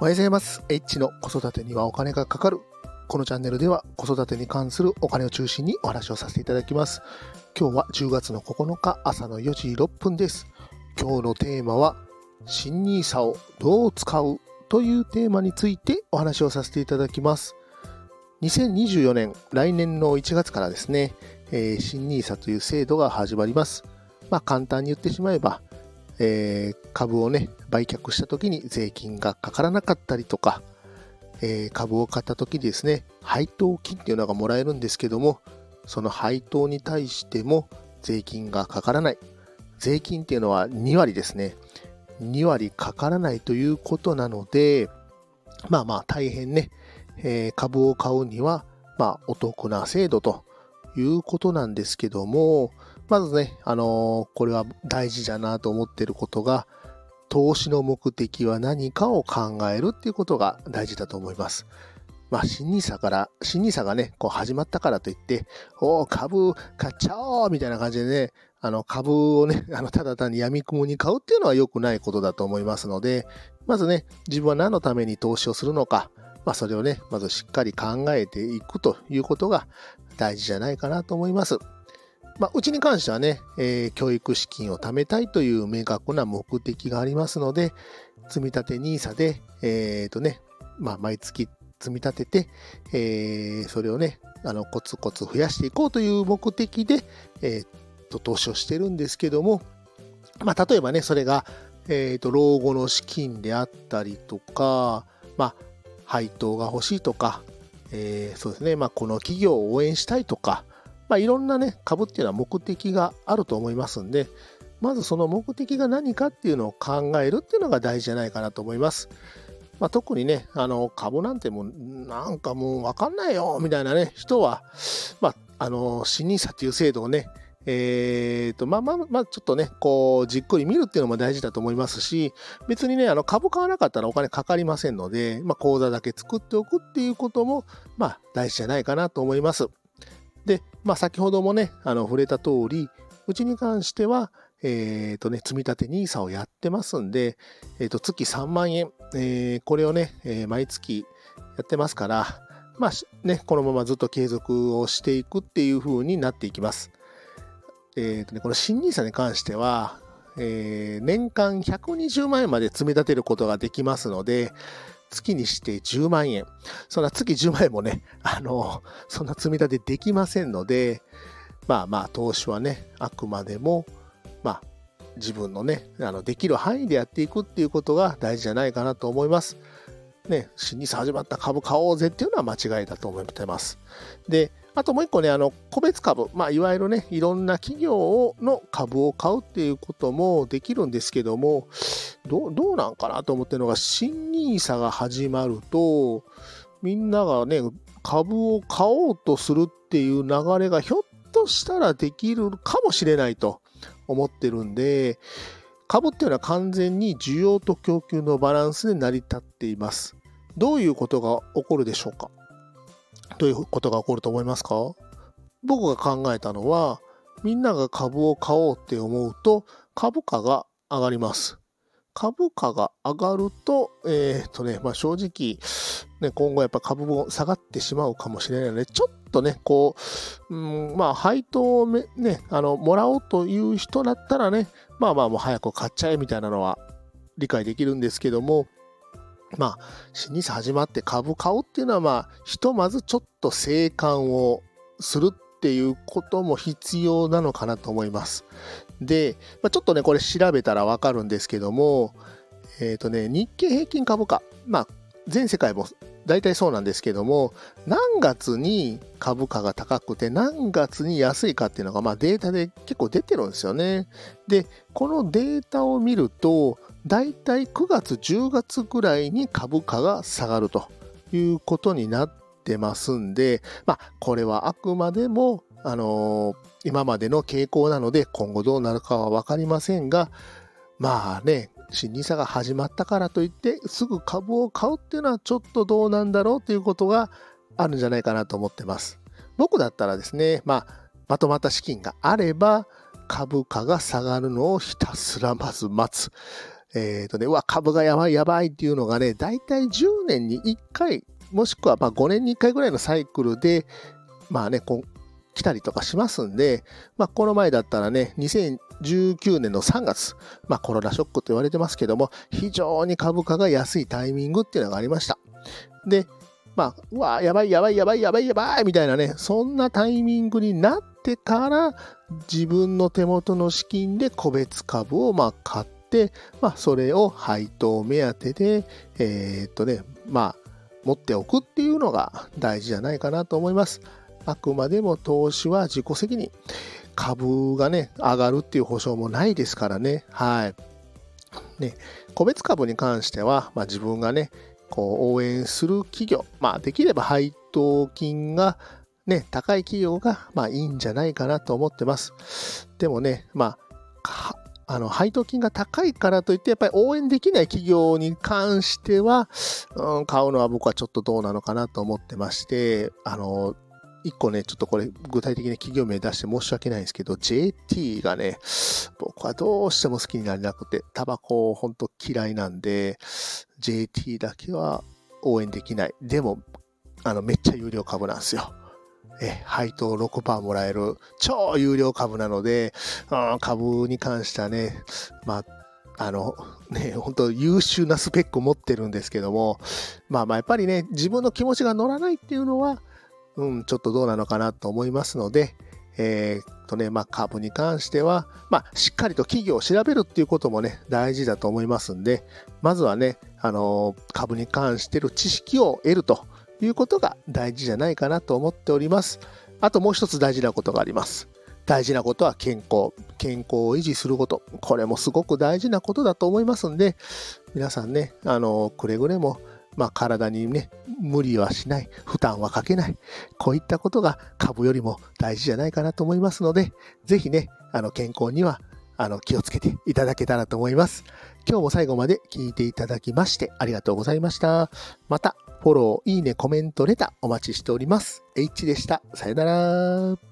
おはようございます。H の子育てにはお金がかかる。このチャンネルでは子育てに関するお金を中心にお話をさせていただきます。今日は10月の9日朝の4時6分です。今日のテーマは新 nisa をどう使うというテーマについてお話をさせていただきます。2024年、来年の1月からですね、えー、新 nisa という制度が始まります。まあ簡単に言ってしまえば、えー、株をね、売却した時に税金がかからなかったりとか、えー、株を買った時にですね、配当金っていうのがもらえるんですけども、その配当に対しても税金がかからない。税金っていうのは2割ですね。2割かからないということなので、まあまあ大変ね、えー、株を買うには、まあお得な制度ということなんですけども、まずね、あのー、これは大事だなと思ってることが、投資の目的は何かを考えるっていうことが大事だと思います。まあ、新 nisa から、新 nisa がね、こう始まったからといって、お株買っちゃおうみたいな感じでね、あの株をね、あのただ単に闇雲に買うっていうのは良くないことだと思いますので、まずね、自分は何のために投資をするのか、まあ、それをね、まずしっかり考えていくということが大事じゃないかなと思います。まあ、うちに関してはね、えー、教育資金を貯めたいという明確な目的がありますので、積立 NISA で、えっ、ー、とね、まあ、毎月積み立てて、えー、それをね、あの、コツコツ増やしていこうという目的で、えっ、と、投資をしてるんですけども、まあ、例えばね、それが、えっ、と、老後の資金であったりとか、まあ、配当が欲しいとか、え、そうですね、まあ、この企業を応援したいとか、まあ、いろんなね、株っていうのは目的があると思いますんで、まずその目的が何かっていうのを考えるっていうのが大事じゃないかなと思います。まあ、特にね、あの、株なんてもう、なんかもうわかんないよ、みたいなね、人は、まあ、あの、新 nisa っていう制度をね、えーと、まあまあ、まあ、ちょっとね、こう、じっくり見るっていうのも大事だと思いますし、別にね、あの、株買わなかったらお金かかりませんので、まあ、口座だけ作っておくっていうことも、まあ、大事じゃないかなと思います。で、まあ、先ほどもね、あの、触れた通り、うちに関しては、えっ、ー、とね、積立 NISA をやってますんで、えっ、ー、と、月3万円、えー、これをね、え毎月やってますから、まあね、このままずっと継続をしていくっていう風になっていきます。えっ、とね、この新 NISA に関しては、え年間120万円まで積み立てることができますので、月にして10万円。そんな月10万円もね、あの、そんな積み立てできませんので、まあまあ、投資はね、あくまでも、まあ、自分のね、あのできる範囲でやっていくっていうことが大事じゃないかなと思います。ね、新ニ始まった株買おうぜっていうのは間違いだと思ってます。で、あともう一個ね、あの、個別株、まあ、いわゆるね、いろんな企業の株を買うっていうこともできるんですけども、ど、どうなんかなと思ってるのが、新 nisa が始まると、みんながね、株を買おうとするっていう流れがひょっとしたらできるかもしれないと思ってるんで、株っていうのは完全に需要と供給のバランスで成り立っています。どういうことが起こるでしょうか？どういうことが起こると思いますか？僕が考えたのは、みんなが株を買おうって思うと、株価が上がります。株価が上がると、えっ、とね、まあ正直、ね、今後やっぱ株も下がってしまうかもしれないので、ちょっとね、こう、うん、まあ配当をね、あの、もらおうという人だったらね、まあまあもう早く買っちゃえみたいなのは理解できるんですけども、まあ、新 nisa 始まって株買うっていうのは、まあ、ひとまずちょっと生還をするっていうことも必要なのかなと思います。で、まあ、ちょっとね、これ調べたらわかるんですけども、えっ、ー、とね、日経平均株価、まあ、全世界も大体そうなんですけども、何月に株価が高くて何月に安いかっていうのが、まあ、データで結構出てるんですよね。で、このデータを見ると、大体9月、10月ぐらいに株価が下がるということになってますんで、まあ、これはあくまでも、あのー、今までの傾向なので、今後どうなるかはわかりませんが、まあね、新 nisa が始まったからといって、すぐ株を買うっていうのはちょっとどうなんだろうということがあるんじゃないかなと思ってます。僕だったらですね、まあ、まとまった資金があれば、株価が下がるのをひたすらまず待つ。えっ、ー、とね、うわ、株がやばいやばいっていうのがね、だいたい10年に1回、もしくはま5年に1回ぐらいのサイクルで、まあね、来たりとかしますんで、まあ、この前だったらね、2019年の3月、まあ、コロナショックと言われてますけども、非常に株価が安いタイミングっていうのがありました。で、まあ、うわ、やばいやばいやばいやばいやばいみたいなね、そんなタイミングになってから、自分の手元の資金で個別株をまあ買って、まあ、それを配当目当てで、えー、っとね、まあ、持っておくっていうのが大事じゃないかなと思います。あくまでも投資は自己責任。株がね、上がるっていう保証もないですからね。はい。ね、個別株に関しては、まあ、自分がね、こう応援する企業、まあ、できれば配当金がね、高い企業が、まあ、いいんじゃないかなと思ってます。でもね、まあ、あの配当金が高いからといって、やっぱり応援できない企業に関しては、うん、買うのは僕はちょっとどうなのかなと思ってまして、あの、一個ね、ちょっとこれ具体的に企業名出して申し訳ないんですけど、JT がね、僕はどうしても好きになれなくて、タバコほんと嫌いなんで、JT だけは応援できない。でも、あの、めっちゃ有料株なんですよ。え、配当6%もらえる超有料株なので、うん、株に関してはね、まあ、あの、ね、本当優秀なスペックを持ってるんですけども、まあまあやっぱりね、自分の気持ちが乗らないっていうのは、うん、ちょっとどうなのかなと思いますので、えー、とね、まあ、株に関しては、まあ、しっかりと企業を調べるっていうこともね、大事だと思いますんで、まずはね、あのー、株に関してる知識を得るということが大事じゃないかなと思っております。あともう一つ大事なことがあります。大事なことは健康。健康を維持すること。これもすごく大事なことだと思いますんで、皆さんね、あの、くれぐれもまあ、体にね、無理はしない、負担はかけない、こういったことが株よりも大事じゃないかなと思いますので、ぜひね、あの健康にはあの気をつけていただけたらと思います。今日も最後まで聞いていただきましてありがとうございました。また、フォロー、いいね、コメント、レターお待ちしております。H でした。さよなら。